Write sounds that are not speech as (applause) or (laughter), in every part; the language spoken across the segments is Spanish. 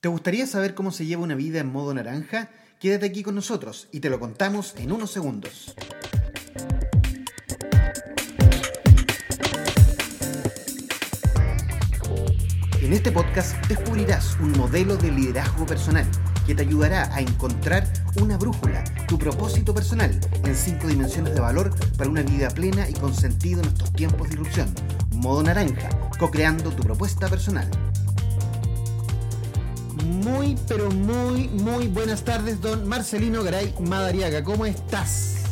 ¿Te gustaría saber cómo se lleva una vida en modo naranja? Quédate aquí con nosotros y te lo contamos en unos segundos. En este podcast descubrirás un modelo de liderazgo personal que te ayudará a encontrar una brújula, tu propósito personal en cinco dimensiones de valor para una vida plena y con sentido en estos tiempos de irrupción. Modo naranja, co-creando tu propuesta personal. Muy, pero muy, muy buenas tardes, don Marcelino Garay Madariaga. ¿Cómo estás?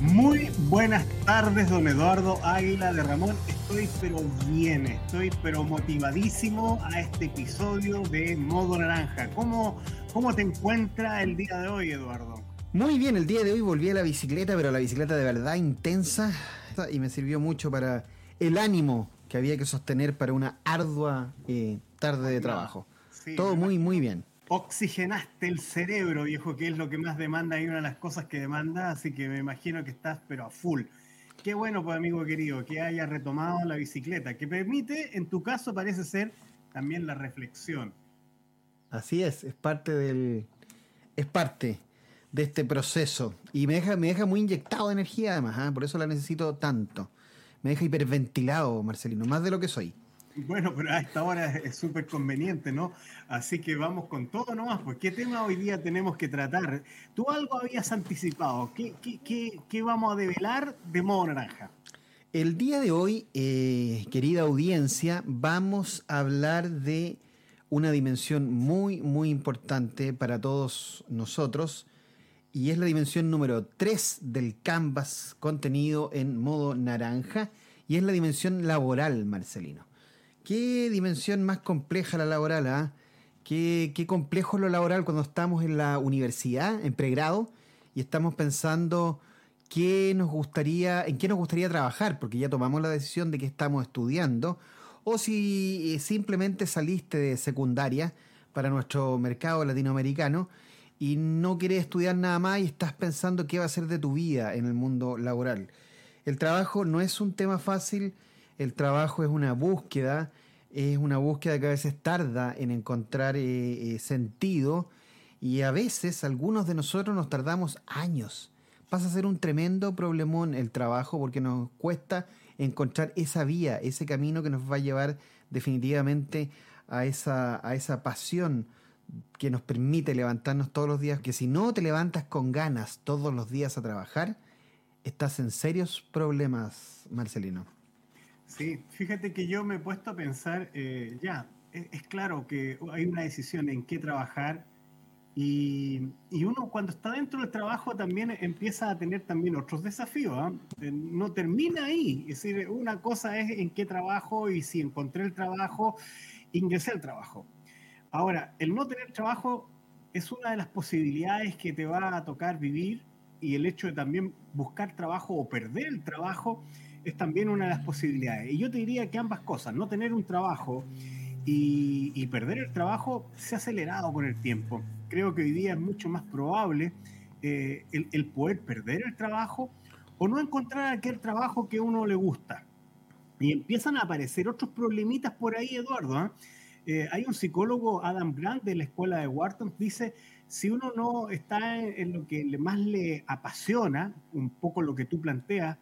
Muy buenas tardes, don Eduardo Águila de Ramón. Estoy pero bien, estoy pero motivadísimo a este episodio de Modo Naranja. ¿Cómo, cómo te encuentra el día de hoy, Eduardo? Muy bien, el día de hoy volví a la bicicleta, pero la bicicleta de verdad intensa y me sirvió mucho para el ánimo que había que sostener para una ardua eh, tarde de trabajo. Todo muy, muy bien. Oxigenaste el cerebro, viejo, que es lo que más demanda y una de las cosas que demanda, así que me imagino que estás pero a full. Qué bueno, pues amigo querido, que haya retomado la bicicleta, que permite, en tu caso parece ser también la reflexión. Así es, es parte del. es parte de este proceso. Y me deja, me deja muy inyectado de energía además, ¿ah? por eso la necesito tanto. Me deja hiperventilado, Marcelino, más de lo que soy. Bueno, pero a esta hora es súper conveniente, ¿no? Así que vamos con todo nomás, pues ¿qué tema hoy día tenemos que tratar? Tú algo habías anticipado, ¿qué, qué, vamos a develar de modo naranja? El día de hoy, eh, querida audiencia, vamos a hablar de una dimensión muy, muy importante para todos nosotros y es la dimensión número 3 del Canvas contenido en modo naranja y es la dimensión laboral, Marcelino. Qué dimensión más compleja la laboral, ¿ah? Qué, complejo es lo laboral cuando estamos en la universidad, en pregrado, y estamos pensando qué nos gustaría, en qué nos gustaría trabajar, porque ya tomamos la decisión de que estamos estudiando, o si eh, simplemente saliste de secundaria para nuestro mercado latinoamericano y no quieres estudiar nada más y estás pensando qué va a ser de tu vida en el mundo laboral. El trabajo no es un tema fácil, el trabajo es una búsqueda, es una búsqueda que a veces tarda en encontrar eh, eh, sentido y a veces algunos de nosotros nos tardamos años. Pasa a ser un tremendo problemón el trabajo porque nos cuesta encontrar esa vía, ese camino que nos va a llevar definitivamente a esa, a esa pasión que nos permite levantarnos todos los días, que si no te levantas con ganas todos los días a trabajar, estás en serios problemas, Marcelino. Sí, fíjate que yo me he puesto a pensar, eh, ya, es, claro que hay una decisión en qué trabajar y, uno cuando está dentro del trabajo también empieza a tener también otros desafíos, ¿ah? eh, no termina ahí, es decir, una cosa es en qué trabajo y si encontré el trabajo, ingresé al trabajo. Ahora, el no tener trabajo es una de las posibilidades que te va a tocar vivir y el hecho de también buscar trabajo o perder el trabajo es también una de las posibilidades. Y yo te diría que ambas cosas, no tener un trabajo y, perder el trabajo, se ha acelerado con el tiempo. Creo que hoy día es mucho más probable eh, el, poder perder el trabajo o no encontrar aquel trabajo que uno le gusta. Y empiezan a aparecer otros problemitas por ahí, Eduardo. ¿ah? Eh, hay un psicólogo, Adam Grant, de la escuela de Wharton, dice, si uno no está en, lo que más le apasiona, un poco lo que tú planteas,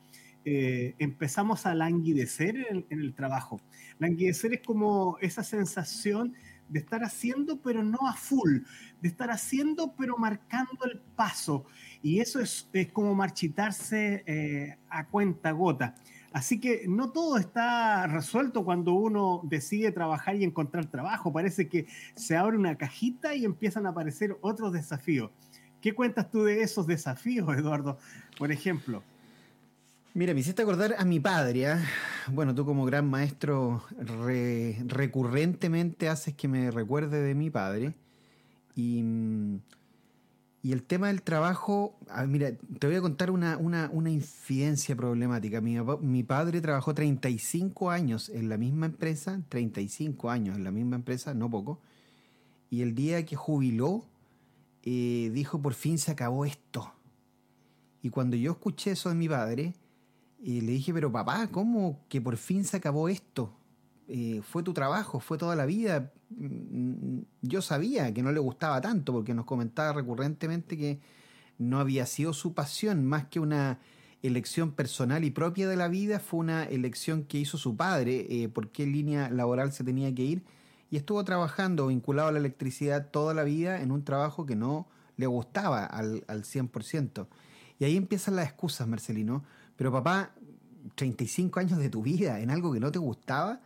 eh, empezamos a languidecer en, el trabajo. Languidecer es como esa sensación de estar haciendo pero no a full, de estar haciendo pero marcando el paso. Y eso es, como marchitarse eh, a cuenta gota. Así que no todo está resuelto cuando uno decide trabajar y encontrar trabajo. Parece que se abre una cajita y empiezan a aparecer otros desafíos. ¿Qué cuentas tú de esos desafíos, Eduardo? Por ejemplo. Mira, me hiciste acordar a mi padre. ¿ah? Bueno, tú como gran maestro recurrentemente haces que me recuerde de mi padre. Y, el tema del trabajo, ah, mira, te voy a contar una, una, infidencia problemática. Mi, mi, padre trabajó 35 años en la misma empresa, 35 años en la misma empresa, no poco. Y el día que jubiló, eh, dijo, por fin se acabó esto. Y cuando yo escuché eso de mi padre, y le dije, pero papá, ¿cómo que por fin se acabó esto? eh, fue tu trabajo, fue toda la vida. Mm, yo sabía que no le gustaba tanto porque nos comentaba recurrentemente que no había sido su pasión más que una elección personal y propia de la vida, fue una elección que hizo su padre, eh, por qué línea laboral se tenía que ir, y estuvo trabajando vinculado a la electricidad toda la vida en un trabajo que no le gustaba al, al 100%. Y ahí empiezan las excusas, Marcelino. Pero papá, 35 años de tu vida en algo que no te gustaba,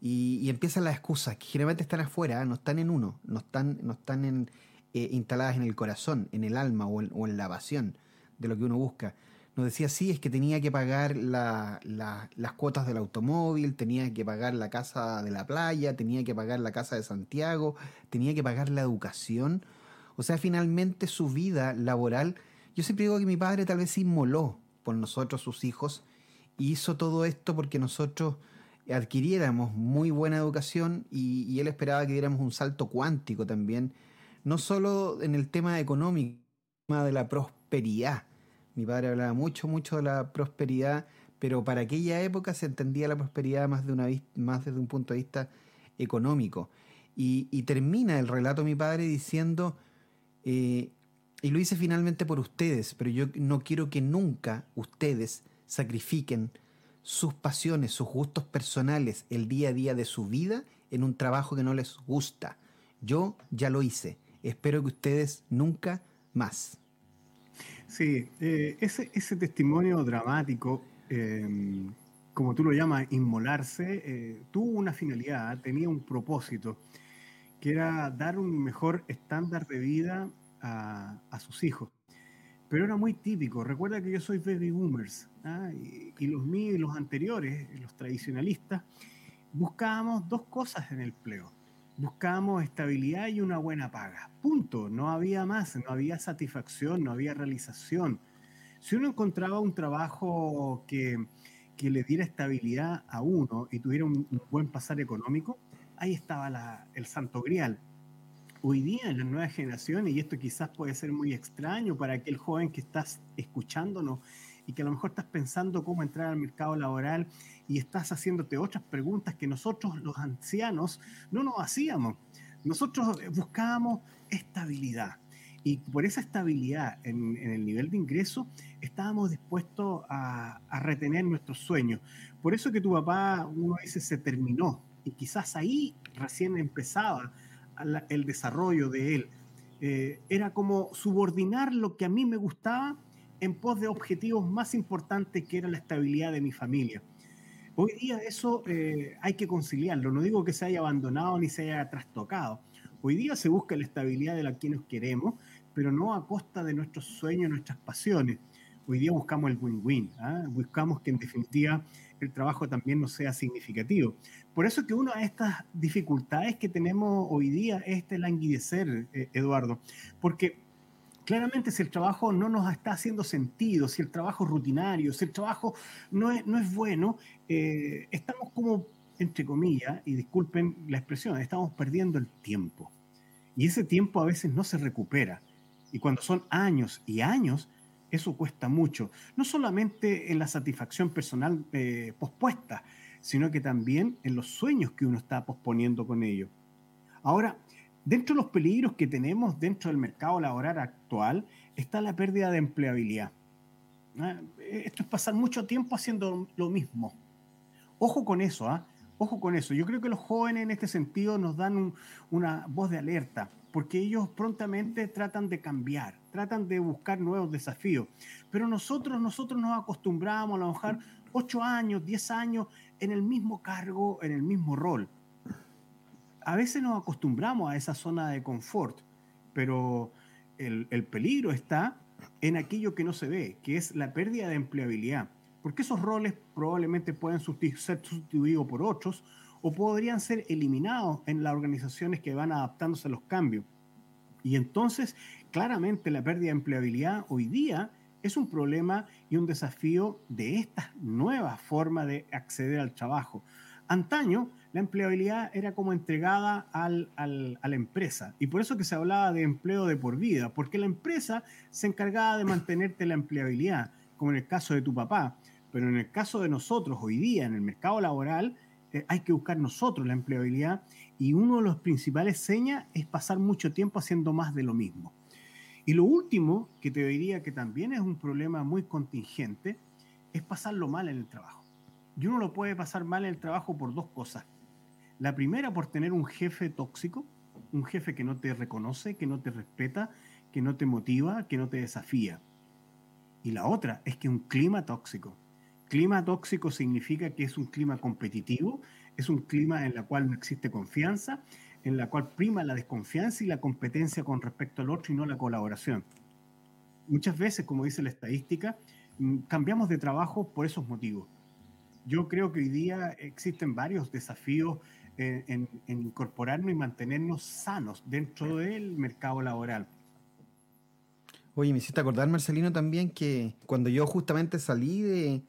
y, empiezan las excusas, que generalmente están afuera, no están en uno, no están, no están eh, instaladas en el corazón, en el alma o en, o en la pasión de lo que uno busca nos decía, sí, es que tenía que pagar las cuotas del automóvil, tenía que pagar la casa de la playa, tenía que pagar la casa de Santiago, tenía que pagar la educación. O sea, finalmente su vida laboral, yo siempre digo que mi padre tal vez se inmoló por nosotros, sus hijos, y hizo todo esto porque nosotros adquiriéramos muy buena educación y, él esperaba que diéramos un salto cuántico también, no solo en el tema económico, de la prosperidad, mi padre hablaba mucho, mucho de la prosperidad, pero para aquella época se entendía la prosperidad más, de una, más desde un punto de vista económico. Y, termina el relato mi padre diciendo, eh, y lo hice finalmente por ustedes, pero yo no quiero que nunca ustedes sacrifiquen sus pasiones, sus gustos personales, el día a día de su vida en un trabajo que no les gusta. Yo ya lo hice. Espero que ustedes nunca más. Sí, eh, ese, ese, testimonio dramático, em, como tú lo llamas, inmolarse, eh, tuvo una finalidad, tenía un propósito, que era dar un mejor estándar de vida a, sus hijos. Pero era muy típico. Recuerda que yo soy baby boomers ¿ah? y, los míos y los anteriores, los tradicionalistas, buscábamos dos cosas en el empleo buscábamos estabilidad y una buena paga. Punto. No había más, no había satisfacción, no había realización. Si uno encontraba un trabajo que, le diera estabilidad a uno y tuviera un, buen pasar económico, ahí estaba el santo grial. Hoy día en la nueva generación, y esto quizás puede ser muy extraño para aquel joven que estás escuchándonos y que a lo mejor estás pensando cómo entrar al mercado laboral y estás haciéndote otras preguntas que nosotros los ancianos no nos hacíamos. Nosotros buscábamos estabilidad. Y por esa estabilidad en, el nivel de ingreso, estábamos dispuestos a, retener nuestros sueños. Por eso que tu papá, uno dice, se terminó. Y quizás ahí recién empezaba el desarrollo de él. Eh, era como subordinar lo que a mí me gustaba en pos de objetivos más importantes que era la estabilidad de mi familia. Hoy día eso eh, hay que conciliarlo. No digo que se haya abandonado ni se haya trastocado. Hoy día se busca la estabilidad de la que nos queremos, pero no a costa de nuestros sueños, nuestras pasiones. Hoy día buscamos el win-win. ¿ah? Buscamos que en definitiva el trabajo también no sea significativo. Por eso que una de estas dificultades que tenemos hoy día es este languidecer, eh, Eduardo. Porque Claramente, si el trabajo no nos está haciendo sentido, si el trabajo es rutinario, si el trabajo no es, no es bueno, eh, estamos como, entre comillas, y disculpen la expresión, estamos perdiendo el tiempo. Y ese tiempo a veces no se recupera. Y cuando son años y años, eso cuesta mucho. No solamente en la satisfacción personal eh, pospuesta, sino que también en los sueños que uno está posponiendo con ello. Ahora, Dentro de los peligros que tenemos dentro del mercado laboral actual está la pérdida de empleabilidad. ¿ah? Esto es pasar mucho tiempo haciendo lo mismo. Ojo con eso, ¿ah? Ojo con eso. Yo creo que los jóvenes en este sentido nos dan una voz de alerta, porque ellos prontamente tratan de cambiar, tratan de buscar nuevos desafíos. Pero nosotros, nosotros nos acostumbramos a trabajar 8 años, 10 años en el mismo cargo, en el mismo rol a veces nos acostumbramos a esa zona de confort, pero el, peligro está en aquello que no se ve, que es la pérdida de empleabilidad, porque esos roles probablemente pueden ser sustituidos por otros o podrían ser eliminados en las organizaciones que van adaptándose a los cambios. Y entonces, claramente la pérdida de empleabilidad hoy día es un problema y un desafío de esta nueva forma de acceder al trabajo. Antaño, la empleabilidad era como entregada a la empresa. Y por eso que se hablaba de empleo de por vida, porque la empresa se encargaba de mantenerte la empleabilidad, como en el caso de tu papá. Pero en el caso de nosotros hoy día, en el mercado laboral, eh, hay que buscar nosotros la empleabilidad y uno de los principales señas es pasar mucho tiempo haciendo más de lo mismo. Y lo último, que te diría que también es un problema muy contingente, es pasarlo mal en el trabajo. Y uno lo puede pasar mal en el trabajo por dos cosas. La primera, por tener un jefe tóxico, un jefe que no te reconoce, que no te respeta, que no te motiva, que no te desafía. Y la otra es que un clima tóxico. Clima tóxico significa que es un clima competitivo, es un clima en el cual no existe confianza, en la cual prima la desconfianza y la competencia con respecto al otro y no la colaboración. Muchas veces, como dice la estadística, mm, cambiamos de trabajo por esos motivos. Yo creo que hoy día existen varios desafíos eh, en, en incorporarnos y mantenernos sanos dentro del mercado laboral Oye, me hiciste acordar, Marcelino, también que cuando yo justamente salí de,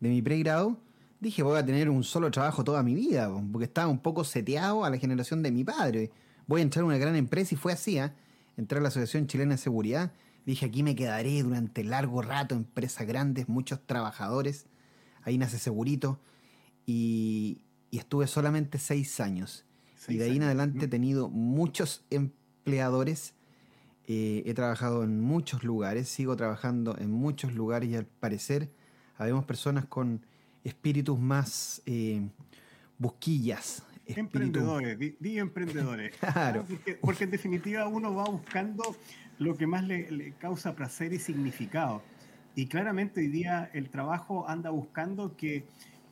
mi pregrado, dije voy a tener un solo trabajo toda mi vida, porque estaba un poco seteado a la generación de mi padre. Voy a entrar a una gran empresa y fue así, ¿eh? Entré a la Asociación Chilena de Seguridad, dije aquí me quedaré durante largo rato, empresas grandes, muchos trabajadores, ahí nace Segurito, y, estuve solamente seis años. y de ahí en adelante he tenido muchos empleadores eh, he trabajado en muchos lugares, sigo trabajando en muchos lugares y al parecer habemos personas con espíritus más eh, busquillas. Emprendedores, di, emprendedores. (laughs) claro. porque, en definitiva uno va buscando lo que más le, causa placer y significado. Y claramente hoy día el trabajo anda buscando que,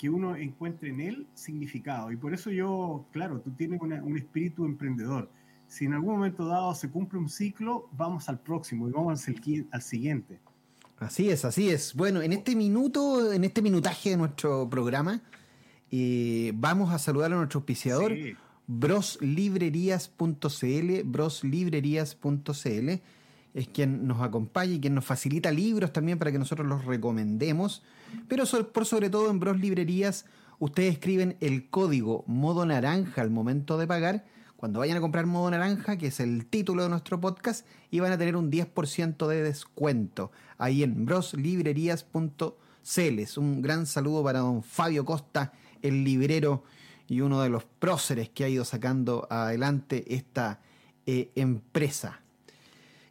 uno encuentre en él significado. Y por eso yo, claro, tú tienes un espíritu emprendedor si en algún momento dado se cumple un ciclo, vamos al próximo y vamos al, siguiente. Así es, así es. Bueno, en este minuto, en este minutaje de nuestro programa, eh, vamos a saludar a nuestro auspiciador, broslibrerías.cl, broslibrerías.cl es quien nos acompaña y quien nos facilita libros también para que nosotros los recomendemos. Pero por sobre todo en Bros Librerías, ustedes escriben el código modo naranja al momento de pagar cuando vayan a comprar modo naranja, que es el título de nuestro podcast, y van a tener un 10% de descuento ahí en broslibrerías.cl. Un gran saludo para don Fabio Costa, el librero y uno de los próceres que ha ido sacando adelante esta eh, empresa.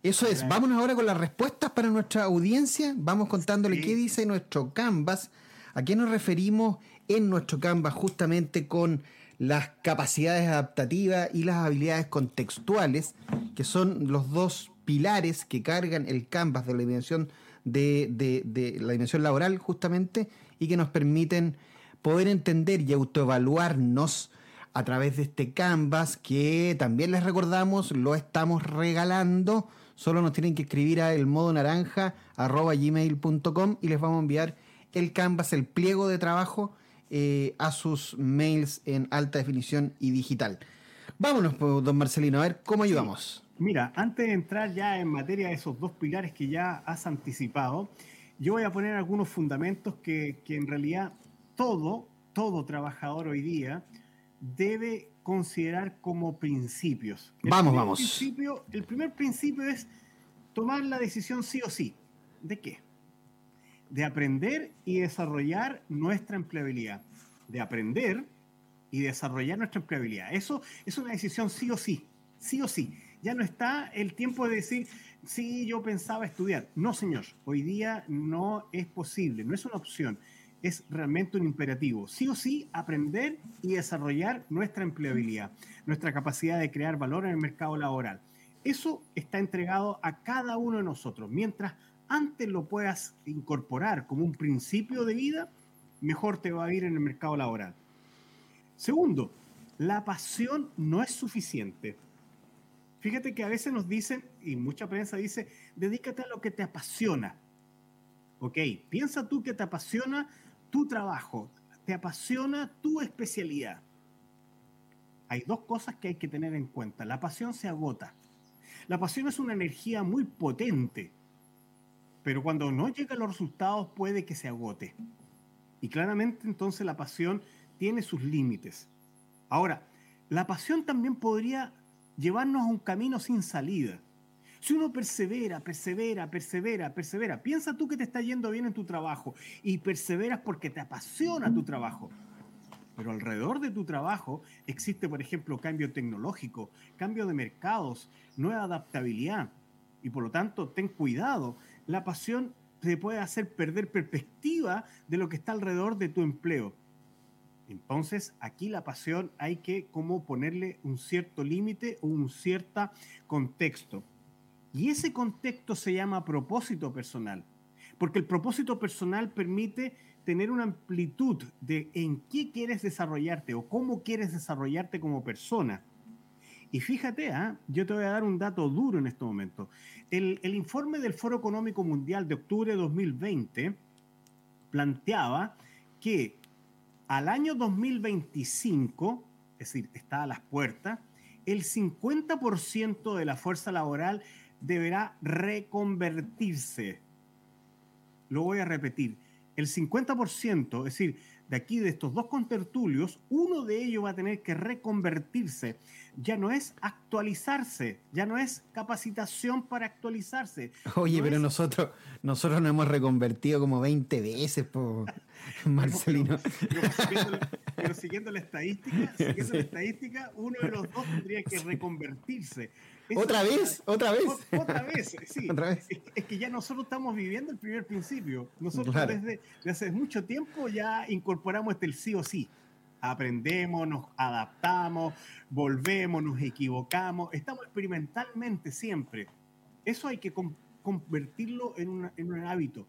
Eso es, vámonos ahora con las respuestas para nuestra audiencia. Vamos contándole qué dice nuestro Canvas, a qué nos referimos en nuestro Canvas justamente con las capacidades adaptativas y las habilidades contextuales, que son los dos pilares que cargan el canvas de la dimensión de, la dimensión laboral justamente y que nos permiten poder entender y autoevaluarnos a través de este canvas que también les recordamos lo estamos regalando. Solo nos tienen que escribir a el modo naranja gmail.com y les vamos a enviar el canvas el pliego de trabajo eh, a sus mails en alta definición y digital. Vámonos, don Marcelino, a ver cómo ayudamos. Mira, antes de entrar ya en materia de esos dos pilares que ya has anticipado, yo voy a poner algunos fundamentos que, que en realidad todo, todo trabajador hoy día debe considerar como principios. vamos, vamos. Principio, el primer principio es tomar la decisión sí o sí. ¿De qué? De aprender y desarrollar nuestra empleabilidad. De aprender y desarrollar nuestra empleabilidad. Eso es una decisión sí o sí, sí o sí. Ya no está el tiempo de decir, sí, yo pensaba estudiar. No, señor, hoy día no es posible, no es una opción, es realmente un imperativo. Sí o sí, aprender y desarrollar nuestra empleabilidad, nuestra capacidad de crear valor en el mercado laboral. Eso está entregado a cada uno de nosotros. Mientras antes lo puedas incorporar como un principio de vida, mejor te va a ir en el mercado laboral. Segundo, la pasión no es suficiente. Fíjate que a veces nos dicen, y mucha prensa dice, dedícate a lo que te apasiona. Ok, piensa tú que te apasiona tu trabajo, te apasiona tu especialidad. Hay dos cosas que hay que tener en cuenta. La pasión se agota. La pasión es una energía muy potente pero cuando no llegan los resultados puede que se agote. Y claramente entonces la pasión tiene sus límites. Ahora, la pasión también podría llevarnos a un camino sin salida. Si uno persevera, persevera, persevera, persevera, piensa tú que te está yendo bien en tu trabajo y perseveras porque te apasiona tu trabajo. pero alrededor de tu trabajo existe, por ejemplo, cambio tecnológico, cambio de mercados, nueva adaptabilidad. Y por lo tanto, ten cuidado. La pasión te puede hacer perder perspectiva de lo que está alrededor de tu empleo. Entonces, aquí la pasión hay que como ponerle un cierto límite o un cierto contexto. Y ese contexto se llama propósito personal, porque el propósito personal permite tener una amplitud de en qué quieres desarrollarte o cómo quieres desarrollarte como persona. Y fíjate, ¿ah? yo te voy a dar un dato duro en este momento. El, el, informe del Foro Económico Mundial de octubre de 2020 planteaba que al año 2025, es decir, está a las puertas, el 50% de la fuerza laboral deberá reconvertirse. Lo voy a repetir el 50%, es decir, de aquí de estos dos contertulios, uno de ellos va a tener que reconvertirse. Ya no es actualizarse, ya no es capacitación para actualizarse. Oye, pero nosotros nosotros nos hemos reconvertido como 20 veces, por (laughs) (laughs) Marcelino. pero, siguiendo la estadística, siguiendo la estadística, uno de los dos tendría que reconvertirse. ¿Otra vez? ¿Otra vez? (laughs) Otra vez, sí. Es, que ya nosotros estamos viviendo el primer principio. Nosotros desde, hace mucho tiempo ya incorporamos este el sí o sí. Aprendemos, nos adaptamos, volvemos, nos equivocamos. Estamos experimentalmente siempre. Eso hay que convertirlo en, un hábito.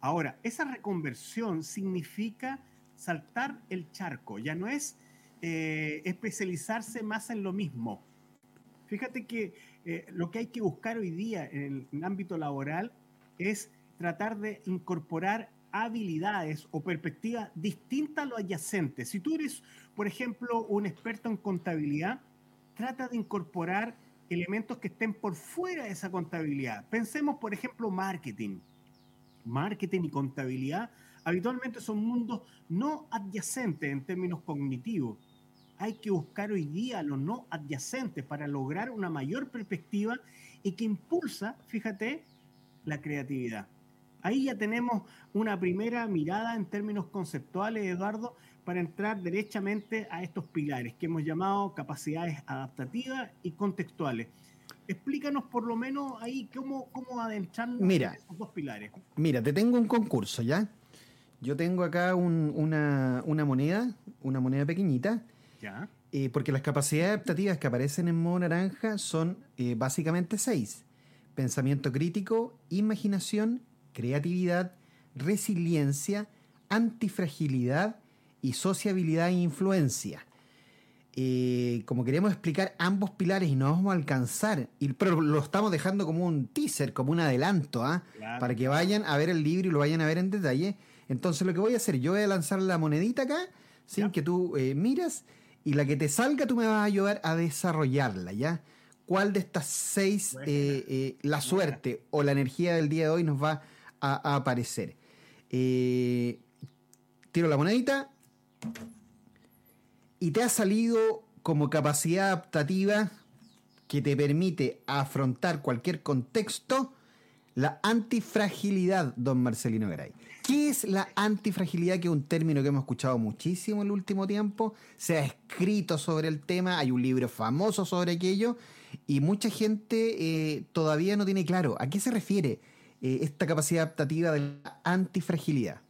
Ahora, esa reconversión significa saltar el charco. Ya no es eh, especializarse más en lo mismo Fíjate que eh, lo que hay que buscar hoy día en el ámbito laboral es tratar de incorporar habilidades o perspectivas distintas a lo adyacente. Si tú eres, por ejemplo, un experto en contabilidad, trata de incorporar elementos que estén por fuera de esa contabilidad. Pensemos, por ejemplo, marketing. Marketing y contabilidad habitualmente son mundos no adyacentes en términos cognitivos hay que buscar hoy día lo no adyacentes para lograr una mayor perspectiva y que impulsa, fíjate, la creatividad. Ahí ya tenemos una primera mirada en términos conceptuales, Eduardo, para entrar derechamente a estos pilares que hemos llamado capacidades adaptativas y contextuales. Explícanos por lo menos ahí cómo, cómo adentrarnos mira, en esos dos pilares. Mira, te tengo un concurso, ¿ya? Yo tengo acá una, una moneda, una moneda pequeñita, eh, porque las capacidades adaptativas que aparecen en modo naranja son eh, básicamente seis. Pensamiento crítico, imaginación, creatividad, resiliencia, antifragilidad y sociabilidad e influencia. Eh, como queremos explicar ambos pilares y no vamos a alcanzar, y, pero lo estamos dejando como un teaser, como un adelanto, ¿ah? para que vayan a ver el libro y lo vayan a ver en detalle. Entonces lo que voy a hacer, yo voy a lanzar la monedita acá, sin que tú miras, y la que te salga tú me vas a ayudar a desarrollarla, ¿ya? ¿Cuál de estas seis, eh, eh, la suerte o la energía del día de hoy nos va a, aparecer? Eh, tiro la monedita y te ha salido como capacidad adaptativa que te permite afrontar cualquier contexto la antifragilidad, don Marcelino Garay. ¿Qué es la antifragilidad? Que es un término que hemos escuchado muchísimo en el último tiempo. Se ha escrito sobre el tema, hay un libro famoso sobre aquello y mucha gente eh, todavía no tiene claro a qué se refiere eh, esta capacidad adaptativa de la antifragilidad.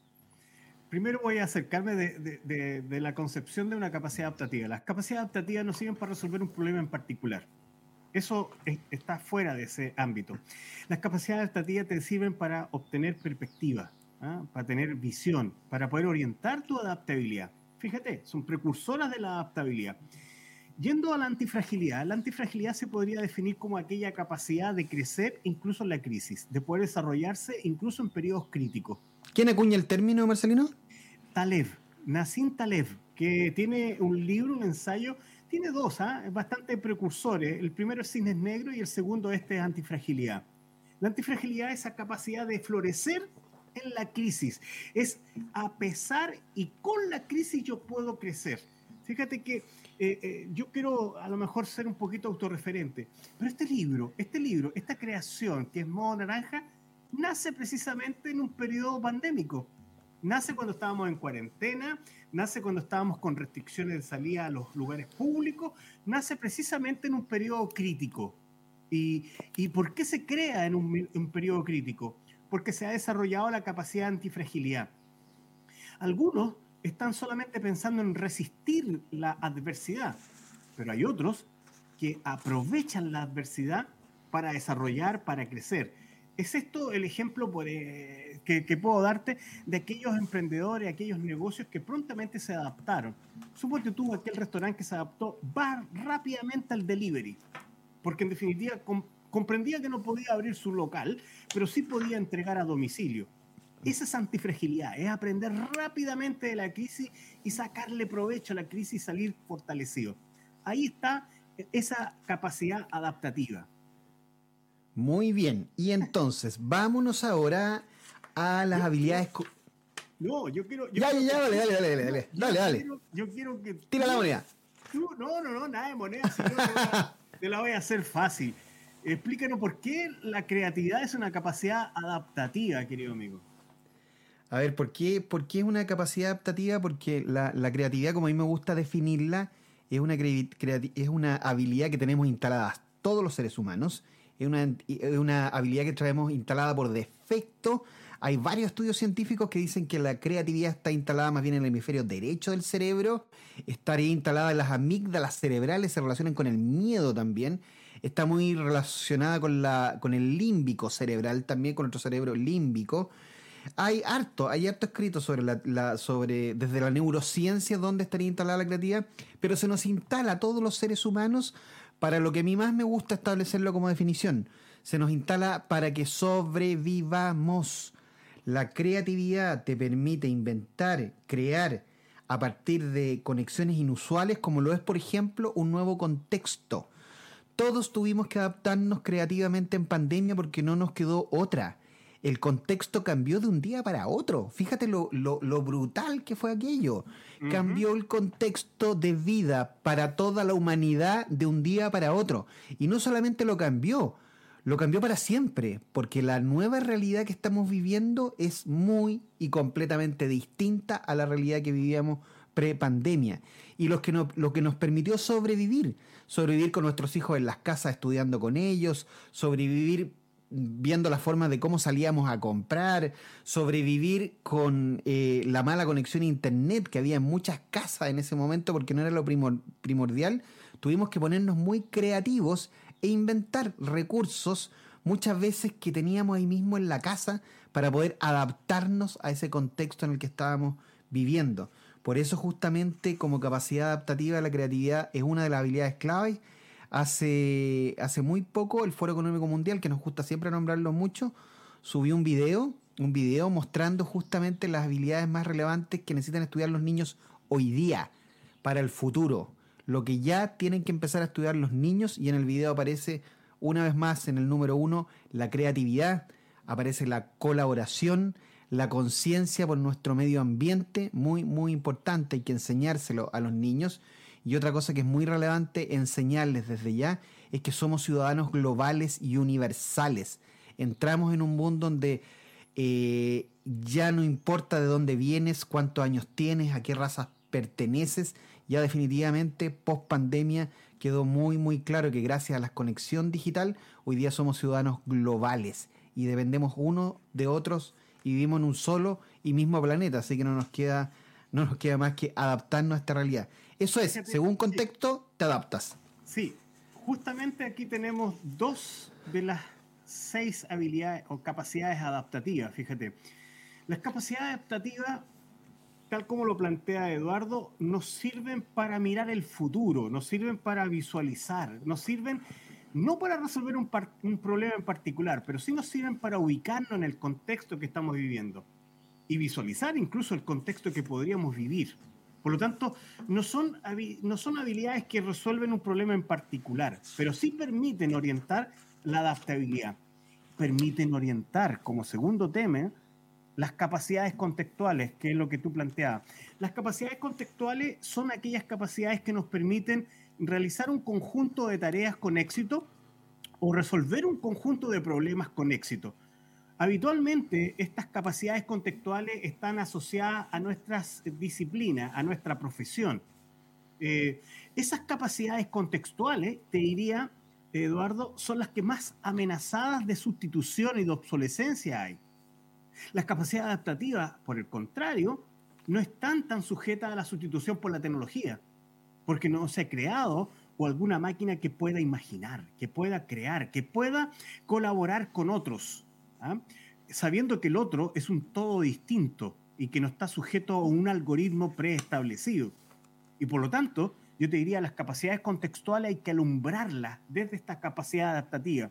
Primero voy a acercarme de, la concepción de una capacidad adaptativa. Las capacidades adaptativas no sirven para resolver un problema en particular. Eso está fuera de ese ámbito. Las capacidades adaptativas te sirven para obtener perspectiva, ¿ah? para tener visión, para poder orientar tu adaptabilidad. Fíjate, son precursoras de la adaptabilidad. Yendo a la antifragilidad, la antifragilidad se podría definir como aquella capacidad de crecer incluso en la crisis, de poder desarrollarse incluso en periodos críticos. ¿Quién acuña el término, Marcelino? Taleb, Nassim Taleb, que tiene un libro, un ensayo, tiene dos, ¿ah? bastante precursores. El primero es Cines Negro y el segundo este es Antifragilidad. La antifragilidad es esa capacidad de florecer en la crisis. Es a pesar y con la crisis yo puedo crecer. Fíjate que eh, eh, yo quiero a lo mejor ser un poquito autorreferente, pero este libro, este libro, esta creación que es Modo Naranja, nace precisamente en un periodo pandémico. nace cuando estábamos en cuarentena, nace cuando estábamos con restricciones de salida a los lugares públicos, nace precisamente en un periodo crítico. ¿Y, por qué se crea en un, un periodo crítico? Porque se ha desarrollado la capacidad de antifragilidad. Algunos están solamente pensando en resistir la adversidad, pero hay otros que aprovechan la adversidad para desarrollar, para crecer. ¿Es esto el ejemplo eh, que, puedo darte de aquellos emprendedores, aquellos negocios que prontamente se adaptaron? Suponte tú aquel restaurante que se adaptó va rápidamente al delivery, porque en definitiva comprendía que no podía abrir su local, pero sí podía entregar a domicilio. Esa es antifragilidad, es aprender rápidamente de la crisis y sacarle provecho a la crisis y salir fortalecido. Ahí está esa capacidad adaptativa. Muy bien, y (laughs) entonces vámonos ahora a las habilidades... no, yo quiero... ya, ya, ya, dale, dale, dale, dale, dale, dale. yo quiero que... Tira la moneda. no, no, no, nada de moneda, (laughs) te la voy a hacer fácil. Explícanos por qué la creatividad es una capacidad adaptativa, querido amigo. A ver, ¿por qué, por qué es una capacidad adaptativa? Porque la, creatividad, como a mí me gusta definirla, es una, es una habilidad que tenemos instalada todos los seres humanos es una, habilidad que traemos instalada por defecto. Hay varios estudios científicos que dicen que la creatividad está instalada más bien en el hemisferio derecho del cerebro, estaría instalada en las amígdalas cerebrales, se relacionan con el miedo también, está muy relacionada con, la, con el límbico cerebral, también con nuestro cerebro límbico. Hay harto, hay harto escrito sobre la, sobre desde la neurociencia dónde estaría instalada la creatividad, pero se nos instala a todos los seres humanos para lo que a mí más me gusta establecerlo como definición. Se nos instala para que sobrevivamos. La creatividad te permite inventar, crear a partir de conexiones inusuales, como lo es, por ejemplo, un nuevo contexto. Todos tuvimos que adaptarnos creativamente en pandemia porque no nos quedó otra el contexto cambió de un día para otro. Fíjate lo, brutal que fue aquello. Cambió el contexto de vida para toda la humanidad de un día para otro. Y no solamente lo cambió, lo cambió para siempre, porque la nueva realidad que estamos viviendo es muy y completamente distinta a la realidad que vivíamos pre-pandemia. Y lo que, lo que nos permitió sobrevivir, sobrevivir con nuestros hijos en las casas estudiando con ellos, sobrevivir viendo la forma de cómo salíamos a comprar, sobrevivir con eh, la mala conexión a internet que había en muchas casas en ese momento porque no era lo primordial, tuvimos que ponernos muy creativos e inventar recursos muchas veces que teníamos ahí mismo en la casa para poder adaptarnos a ese contexto en el que estábamos viviendo. Por eso justamente como capacidad adaptativa la creatividad es una de las habilidades claves Hace, hace muy poco el Foro Económico Mundial, que nos gusta siempre nombrarlo mucho, subió un video, un video mostrando justamente las habilidades más relevantes que necesitan estudiar los niños hoy día para el futuro. Lo que ya tienen que empezar a estudiar los niños y en el video aparece una vez más en el número uno la creatividad, aparece la colaboración, la conciencia por nuestro medio ambiente, muy, muy importante, hay que enseñárselo a los niños. Y otra cosa que es muy relevante enseñarles desde ya es que somos ciudadanos globales y universales. Entramos en un mundo donde eh, ya no importa de dónde vienes, cuántos años tienes, a qué raza perteneces. Ya definitivamente, post pandemia, quedó muy, muy claro que gracias a la conexión digital, hoy día somos ciudadanos globales y dependemos uno de otros y vivimos en un solo y mismo planeta. Así que no nos queda, no nos queda más que adaptarnos a esta realidad. Eso es, según contexto, te adaptas. Sí, justamente aquí tenemos dos de las seis habilidades o capacidades adaptativas, fíjate. Las capacidades adaptativas, tal como lo plantea Eduardo, nos sirven para mirar el futuro, nos sirven para visualizar, nos sirven no para resolver un, un problema en particular, pero sí nos sirven para ubicarnos en el contexto que estamos viviendo y visualizar incluso el contexto que podríamos vivir. Por lo tanto, no son, no son habilidades que resuelven un problema en particular, pero sí permiten orientar la adaptabilidad. Permiten orientar, como segundo tema, las capacidades contextuales, que es lo que tú planteabas. Las capacidades contextuales son aquellas capacidades que nos permiten realizar un conjunto de tareas con éxito o resolver un conjunto de problemas con éxito. Habitualmente estas capacidades contextuales están asociadas a nuestras disciplinas, a nuestra profesión. Eh, esas capacidades contextuales, te diría, Eduardo, son las que más amenazadas de sustitución y de obsolescencia hay. Las capacidades adaptativas, por el contrario, no están tan sujetas a la sustitución por la tecnología, porque no se ha creado o alguna máquina que pueda imaginar, que pueda crear, que pueda colaborar con otros, ¿ah? sabiendo que el otro es un todo distinto y que no está sujeto a un algoritmo preestablecido. Y por lo tanto, yo te diría, las capacidades contextuales hay que alumbrarlas desde esta capacidad adaptativa.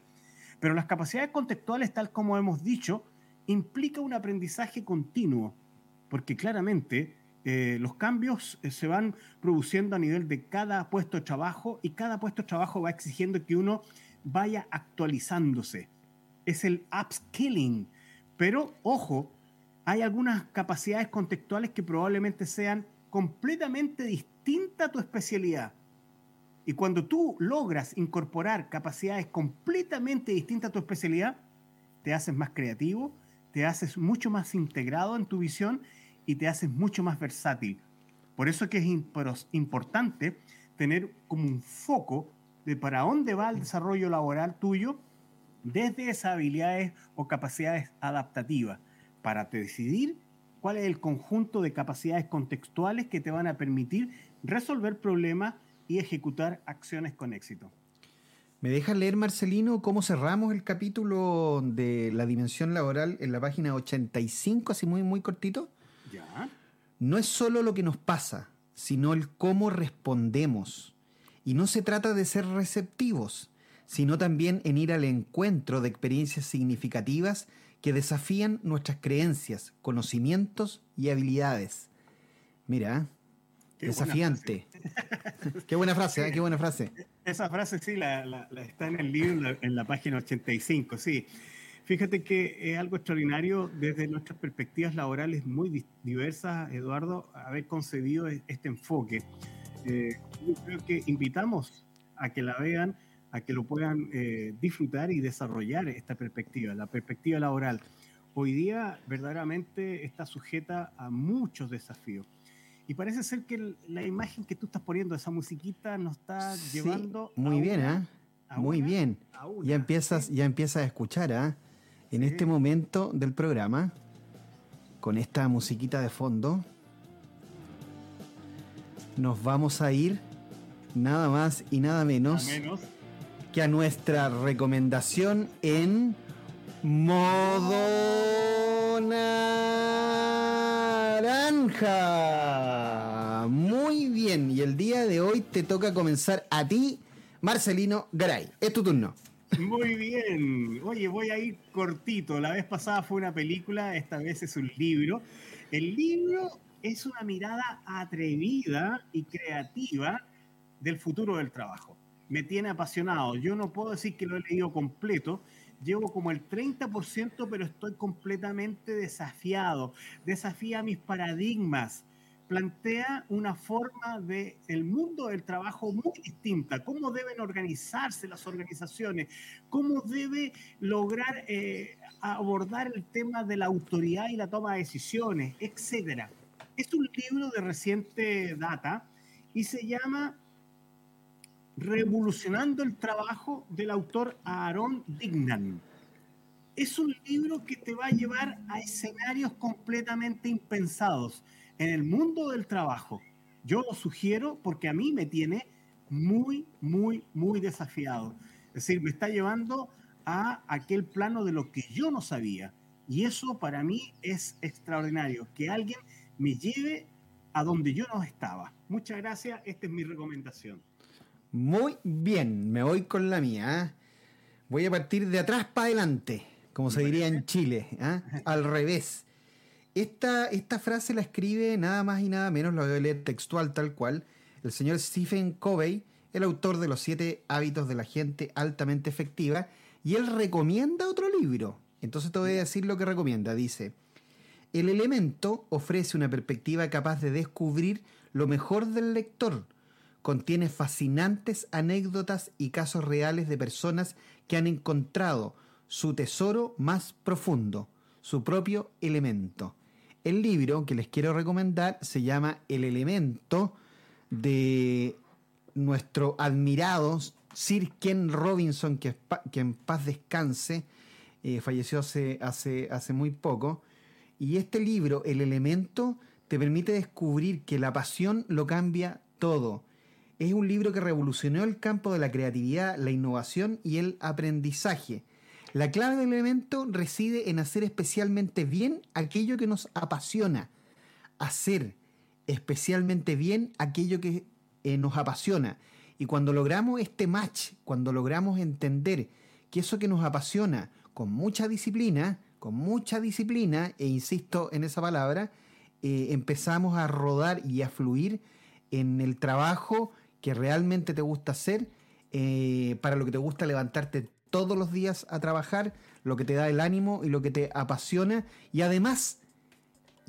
Pero las capacidades contextuales, tal como hemos dicho, implica un aprendizaje continuo, porque claramente eh, los cambios eh, se van produciendo a nivel de cada puesto de trabajo y cada puesto de trabajo va exigiendo que uno vaya actualizándose. Es el upskilling. Pero, ojo, hay algunas capacidades contextuales que probablemente sean completamente distintas a tu especialidad. Y cuando tú logras incorporar capacidades completamente distintas a tu especialidad, te haces más creativo, te haces mucho más integrado en tu visión y te haces mucho más versátil. Por eso es que es importante tener como un foco de para dónde va el desarrollo laboral tuyo desde esas habilidades o capacidades adaptativas para decidir cuál es el conjunto de capacidades contextuales que te van a permitir resolver problemas y ejecutar acciones con éxito. ¿Me dejas leer, Marcelino, cómo cerramos el capítulo de la dimensión laboral en la página 85, así muy, muy cortito? No es solo lo que nos pasa, sino el cómo respondemos. Y no se trata de ser receptivos, sino también en ir al encuentro de experiencias significativas que desafían nuestras creencias, conocimientos y habilidades. Mira, desafiante. (laughs) qué buena frase, ¿eh? qué buena frase. Esa frase sí, la, está en el libro, en la página 85, sí. Fíjate que es algo extraordinario desde nuestras perspectivas laborales muy diversas, Eduardo, haber concebido e-, este enfoque. Eh, yo creo que invitamos a que la vean, a que lo puedan eh, disfrutar y desarrollar esta perspectiva, la perspectiva laboral. Hoy día verdaderamente está sujeta a muchos desafíos. Y parece ser que la imagen que tú estás poniendo, esa musiquita, nos está llevando. Muy bien, ¿eh? Muy bien. Ya empiezas, ya empiezas a escuchar, ¿ah? en este momento del programa, con esta musiquita de fondo, nos vamos a ir nada más y nada menos, que a nuestra recomendación en modo naranja. Muy bien, y el día de hoy te toca comenzar a ti, Marcelino Garay. Es tu turno. Muy bien. Oye, voy a ir cortito. La vez pasada fue una película, esta vez es un libro. El libro es una mirada atrevida y creativa del futuro del trabajo. Me tiene apasionado. Yo no puedo decir que lo he leído completo. Llevo como el 30%, pero estoy completamente desafiado. Desafía mis paradigmas plantea una forma de el mundo del trabajo muy distinta, cómo deben organizarse las organizaciones, cómo debe lograr eh, abordar el tema de la autoridad y la toma de decisiones, etcétera. Es un libro de reciente data y se llama Revolucionando el trabajo del autor Aaron Dignan. Es un libro que te va a llevar a escenarios completamente impensados en el mundo del trabajo. Yo lo sugiero porque a mí me tiene muy, muy, muy desafiado. Es decir, me está llevando a aquel plano de lo que yo no sabía. Y eso para mí es extraordinario, que alguien me lleve a donde yo no estaba. Muchas gracias, esta es mi recomendación. Muy bien, me voy con la mía. ¿eh? Voy a partir de atrás para adelante, como se diría en Chile, ¿eh? (laughs) al revés. Esta, esta frase la escribe nada más y nada menos, lo voy a leer textual tal cual, el señor Stephen Covey, el autor de los siete hábitos de la gente altamente efectiva, y él recomienda otro libro. Entonces te voy a decir lo que recomienda. Dice, el elemento ofrece una perspectiva capaz de descubrir lo mejor del lector. Contiene fascinantes anécdotas y casos reales de personas que han encontrado su tesoro más profundo, su propio elemento. El libro que les quiero recomendar se llama El elemento de nuestro admirado Sir Ken Robinson, que, en paz descanse, eh, falleció hace, hace, hace muy poco. Y este libro, El elemento, te permite descubrir que la pasión lo cambia todo. Es un libro que revolucionó el campo de la creatividad, la innovación y el aprendizaje. La clave del elemento reside en hacer especialmente bien aquello que nos apasiona. Hacer especialmente bien aquello que eh, nos apasiona. Y cuando logramos este match, cuando logramos entender que eso que nos apasiona con mucha disciplina, con mucha disciplina, e insisto en esa palabra, eh, empezamos a rodar y a fluir en el trabajo que realmente te gusta hacer, eh, para lo que te gusta levantarte todos los días a trabajar, lo que te da el ánimo y lo que te apasiona. Y además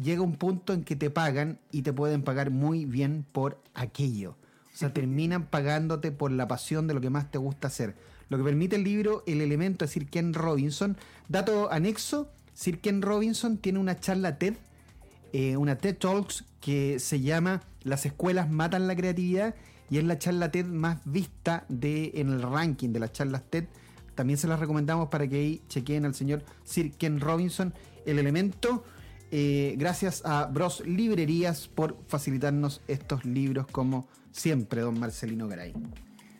llega un punto en que te pagan y te pueden pagar muy bien por aquello. O sea, (laughs) terminan pagándote por la pasión de lo que más te gusta hacer. Lo que permite el libro, el elemento de Sir Ken Robinson. Dato anexo, Sir Ken Robinson tiene una charla TED eh, una TED Talks que se llama Las escuelas matan la creatividad y es la charla TED más vista de, en el ranking de las charlas TED. También se las recomendamos para que ahí chequeen al señor Sir Ken Robinson el elemento. Eh, gracias a Bros Librerías por facilitarnos estos libros como siempre, don Marcelino Garay.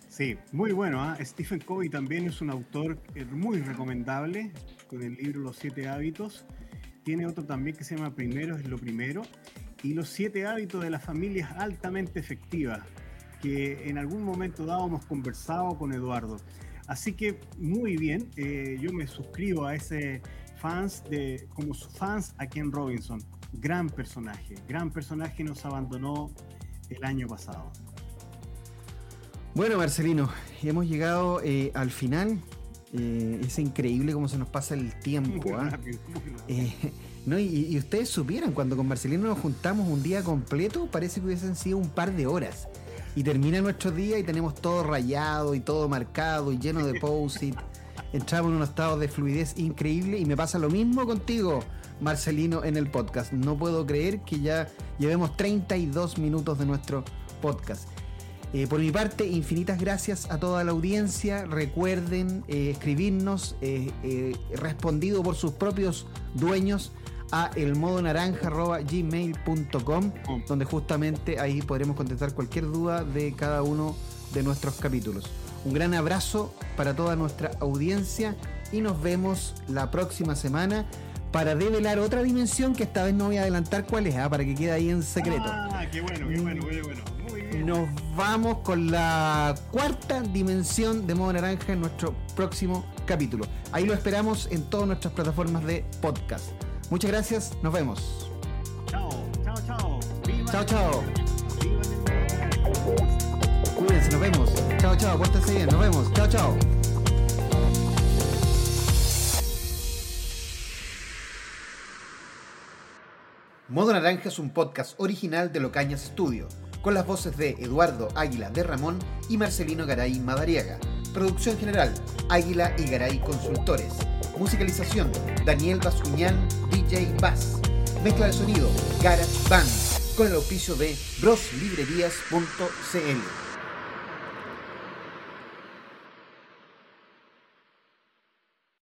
Sí, muy bueno. ¿ah? Stephen Covey también es un autor muy recomendable con el libro Los siete hábitos tiene otro también que se llama Primero es lo primero. Y los siete hábitos de las familias altamente efectivas, que en algún momento dado hemos conversado con Eduardo. Así que muy bien, eh, yo me suscribo a ese fans de, como fans a Ken Robinson. Gran personaje, gran personaje nos abandonó el año pasado. Bueno, Marcelino, hemos llegado eh, al final eh, es increíble cómo se nos pasa el tiempo. ¿ah? No, y, ustedes supieran, cuando con Marcelino nos juntamos un día completo, parece que hubiesen sido un par de horas. Y termina nuestro día y tenemos todo rayado y todo marcado y lleno de post-it. Entramos en un estado de fluidez increíble y me pasa lo mismo contigo, Marcelino, en el podcast. No puedo creer que ya llevemos 32 minutos de nuestro podcast. Eh, por mi parte, infinitas gracias a toda la audiencia. Recuerden eh, escribirnos, eh, respondido por sus propios dueños, a elmodonaranja.gmail.com, donde justamente ahí podremos contestar cualquier duda de cada uno de nuestros capítulos. Un gran abrazo para toda nuestra audiencia y nos vemos la próxima semana para develar otra dimensión que esta vez no voy a adelantar cuál es, ¿ah? para que quede ahí en secreto. Ah, qué bueno, qué bueno, qué bueno nos vamos con la cuarta dimensión de modo naranja en nuestro próximo capítulo. Ahí lo esperamos en todas nuestras plataformas de podcast. Muchas gracias, nos vemos. Chao, chao, chao. chao, chao. Cuídense, nos vemos. Chao, chao, pórtense bien, nos vemos. Chao, chao. Modo Naranja es un podcast original de Locañas Studio con las voces de Eduardo Águila de Ramón y Marcelino Garay Madariaga. Producción general, Águila y Garay Consultores. Musicalización, Daniel Bascuñán, DJ Bass. Mezcla de sonido, Garage Band, con el auspicio de broslibrerías.cl.